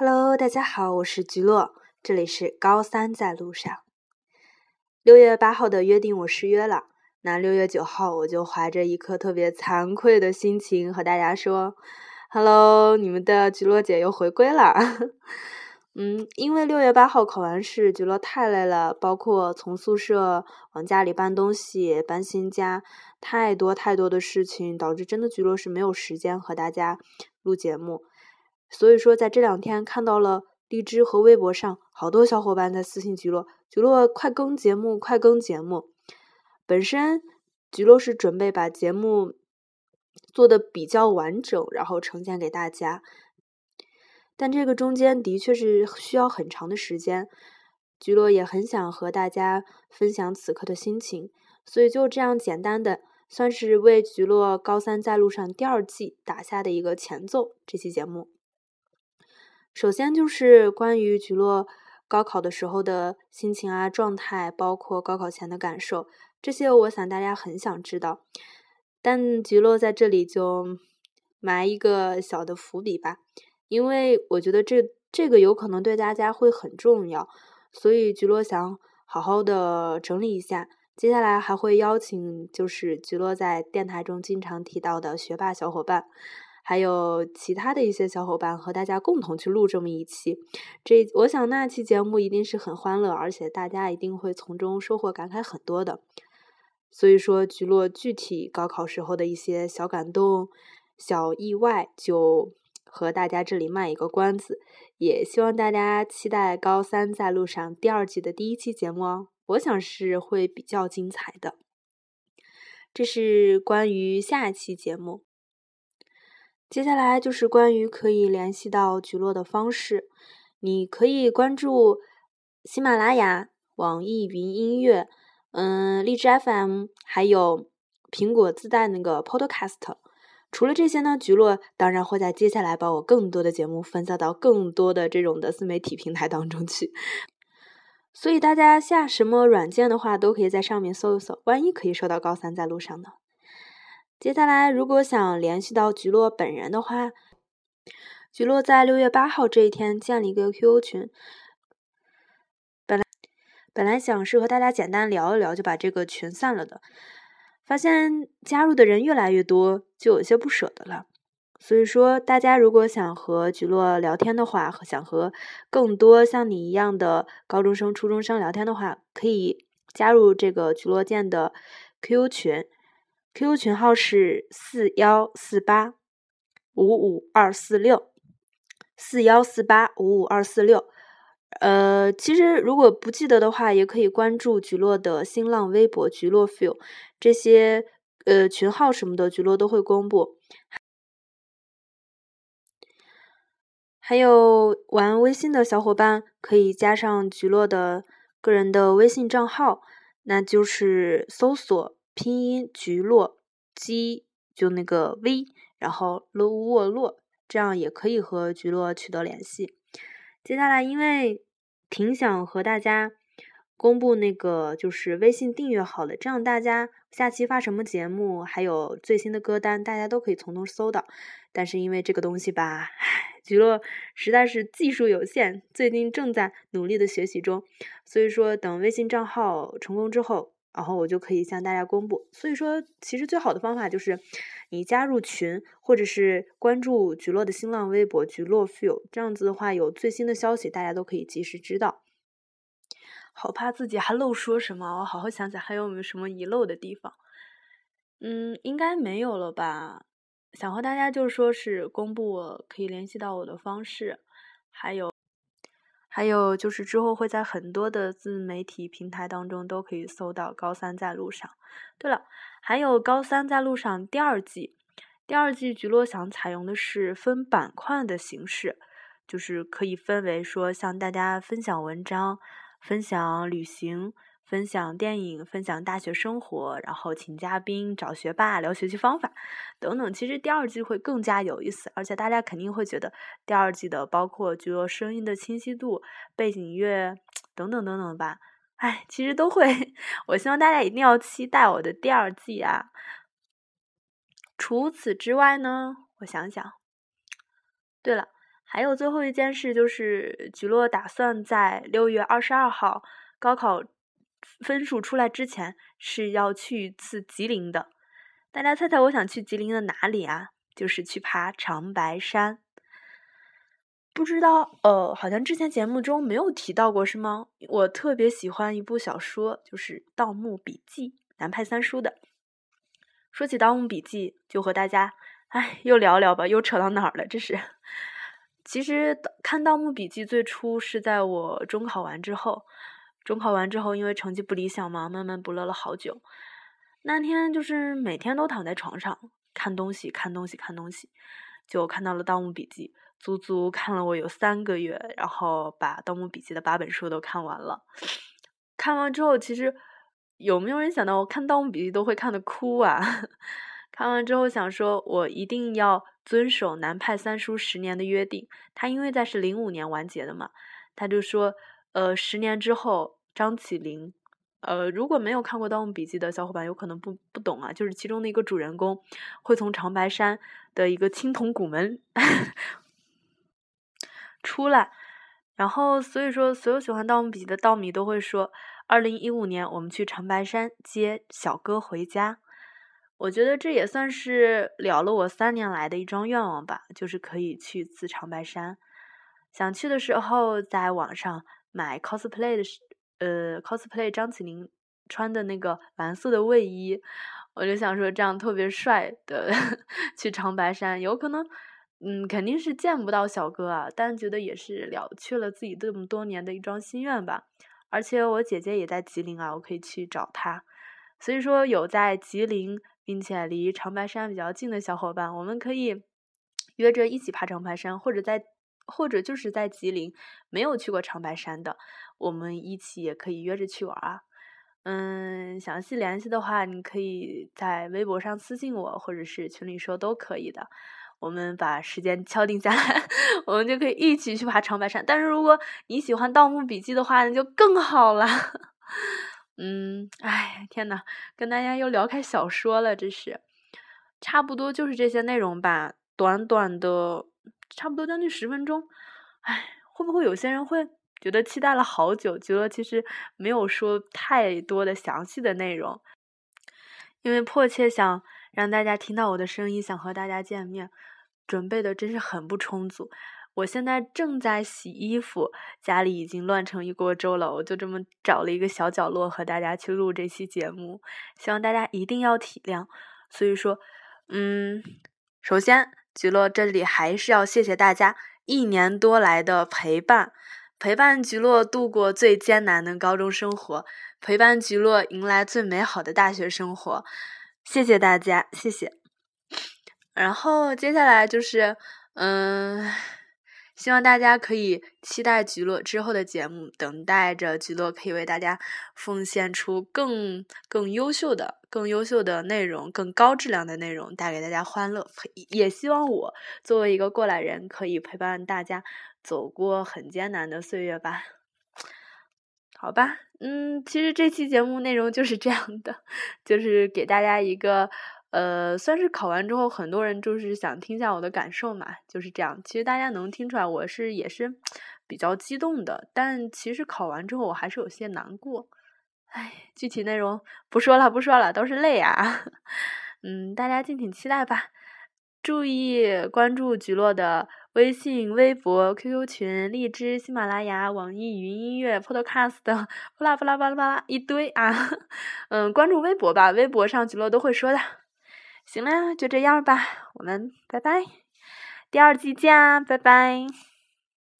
Hello，大家好，我是菊落，这里是高三在路上。六月八号的约定我失约了，那六月九号我就怀着一颗特别惭愧的心情和大家说：“Hello，你们的菊落姐又回归了。”嗯，因为六月八号考完试，菊落太累了，包括从宿舍往家里搬东西、搬新家，太多太多的事情，导致真的菊落是没有时间和大家录节目。所以说，在这两天看到了荔枝和微博上好多小伙伴在私信菊落，菊落快更节目，快更节目。本身菊落是准备把节目做的比较完整，然后呈现给大家。但这个中间的确是需要很长的时间，菊落也很想和大家分享此刻的心情，所以就这样简单的算是为菊落高三在路上第二季打下的一个前奏。这期节目。首先就是关于菊落高考的时候的心情啊、状态，包括高考前的感受，这些我想大家很想知道。但菊落在这里就埋一个小的伏笔吧，因为我觉得这这个有可能对大家会很重要，所以菊落想好好的整理一下。接下来还会邀请就是菊落在电台中经常提到的学霸小伙伴。还有其他的一些小伙伴和大家共同去录这么一期，这我想那期节目一定是很欢乐，而且大家一定会从中收获感慨很多的。所以说，菊落具体高考时候的一些小感动、小意外，就和大家这里卖一个关子，也希望大家期待高三在路上第二季的第一期节目哦，我想是会比较精彩的。这是关于下一期节目。接下来就是关于可以联系到菊落的方式，你可以关注喜马拉雅、网易云音乐、嗯荔枝 FM，还有苹果自带那个 Podcast。除了这些呢，菊落当然会在接下来把我更多的节目分散到更多的这种的自媒体平台当中去。所以大家下什么软件的话，都可以在上面搜一搜，万一可以收到高三在路上呢。接下来，如果想联系到菊落本人的话，菊落在六月八号这一天建了一个 QQ 群。本来本来想是和大家简单聊一聊，就把这个群散了的。发现加入的人越来越多，就有些不舍得了。所以说，大家如果想和菊落聊天的话，和想和更多像你一样的高中生、初中生聊天的话，可以加入这个菊落建的 QQ 群。QQ 群号是四幺四八五五二四六，四幺四八五五二四六。呃，其实如果不记得的话，也可以关注菊落的新浪微博“菊落 feel”，这些呃群号什么的，菊落都会公布。还有玩微信的小伙伴，可以加上菊落的个人的微信账号，那就是搜索。拼音菊落鸡就那个 V，然后洛沃洛，这样也可以和菊落取得联系。接下来，因为挺想和大家公布那个就是微信订阅号的，这样大家下期发什么节目，还有最新的歌单，大家都可以从中搜到。但是因为这个东西吧，唉，菊落实在是技术有限，最近正在努力的学习中，所以说等微信账号成功之后。然后我就可以向大家公布，所以说其实最好的方法就是你加入群，或者是关注菊落的新浪微博“菊落 feel”，这样子的话有最新的消息，大家都可以及时知道。好怕自己还漏说什么，我好好想想还有没有什么遗漏的地方。嗯，应该没有了吧？想和大家就说是公布我可以联系到我的方式，还有。还有就是之后会在很多的自媒体平台当中都可以搜到《高三在路上》。对了，还有《高三在路上》第二季，第二季菊落想采用的是分板块的形式，就是可以分为说向大家分享文章、分享旅行。分享电影，分享大学生活，然后请嘉宾，找学霸聊学习方法，等等。其实第二季会更加有意思，而且大家肯定会觉得第二季的包括就说声音的清晰度、背景乐等等等等吧。哎，其实都会。我希望大家一定要期待我的第二季啊！除此之外呢，我想想，对了，还有最后一件事就是，菊落打算在六月二十二号高考分数出来之前是要去一次吉林的。大家猜猜我想去吉林的哪里啊？就是去爬长白山。不知道，呃，好像之前节目中没有提到过，是吗？我特别喜欢一部小说，就是《盗墓笔记》，南派三叔的。说起《盗墓笔记》，就和大家，哎，又聊聊吧，又扯到哪儿了？这是。其实看《盗墓笔记》最初是在我中考完之后，中考完之后因为成绩不理想嘛，闷闷不乐了好久。那天就是每天都躺在床上看东西，看东西，看东西，就看到了《盗墓笔记》，足足看了我有三个月，然后把《盗墓笔记》的八本书都看完了。看完之后，其实有没有人想到我看《盗墓笔记》都会看的哭啊？看完之后想说，我一定要遵守南派三叔十年的约定。他因为在是零五年完结的嘛，他就说，呃，十年之后张起灵，呃，如果没有看过《盗墓笔记》的小伙伴，有可能不不懂啊，就是其中的一个主人公会从长白山的一个青铜古门 出来，然后所以说，所有喜欢《盗墓笔记》的盗迷都会说，二零一五年我们去长白山接小哥回家。我觉得这也算是了了我三年来的一桩愿望吧，就是可以去次长白山。想去的时候，在网上买 cosplay 的，呃，cosplay 张起灵穿的那个蓝色的卫衣，我就想说这样特别帅的 去长白山，有可能，嗯，肯定是见不到小哥啊，但觉得也是了却了自己这么多年的一桩心愿吧。而且我姐姐也在吉林啊，我可以去找她。所以说有在吉林。并且离长白山比较近的小伙伴，我们可以约着一起爬长白山，或者在或者就是在吉林没有去过长白山的，我们一起也可以约着去玩啊。嗯，详细联系的话，你可以在微博上私信我，或者是群里说都可以的。我们把时间敲定下来，我们就可以一起去爬长白山。但是如果你喜欢《盗墓笔记》的话，那就更好了。嗯，哎，天呐，跟大家又聊开小说了，这是，差不多就是这些内容吧，短短的，差不多将近十分钟，哎，会不会有些人会觉得期待了好久？觉得其实没有说太多的详细的内容，因为迫切想让大家听到我的声音，想和大家见面，准备的真是很不充足。我现在正在洗衣服，家里已经乱成一锅粥了。我就这么找了一个小角落和大家去录这期节目，希望大家一定要体谅。所以说，嗯，首先，菊乐这里还是要谢谢大家一年多来的陪伴，陪伴菊落度过最艰难的高中生活，陪伴菊落迎来最美好的大学生活。谢谢大家，谢谢。然后接下来就是，嗯。希望大家可以期待菊落之后的节目，等待着菊落可以为大家奉献出更更优秀的、更优秀的内容、更高质量的内容，带给大家欢乐。也希望我作为一个过来人，可以陪伴大家走过很艰难的岁月吧。好吧，嗯，其实这期节目内容就是这样的，就是给大家一个。呃，算是考完之后，很多人就是想听一下我的感受嘛，就是这样。其实大家能听出来，我是也是比较激动的，但其实考完之后，我还是有些难过。唉，具体内容不说了，不说了，都是泪啊。嗯，大家敬请期待吧。注意关注菊落的微信、微博、QQ 群、荔枝、喜马拉雅、网易云音乐、Podcast，巴拉巴拉巴拉巴拉一堆啊。嗯，关注微博吧，微博上菊落都会说的。行了，就这样吧，我们拜拜，第二季见啊，拜拜。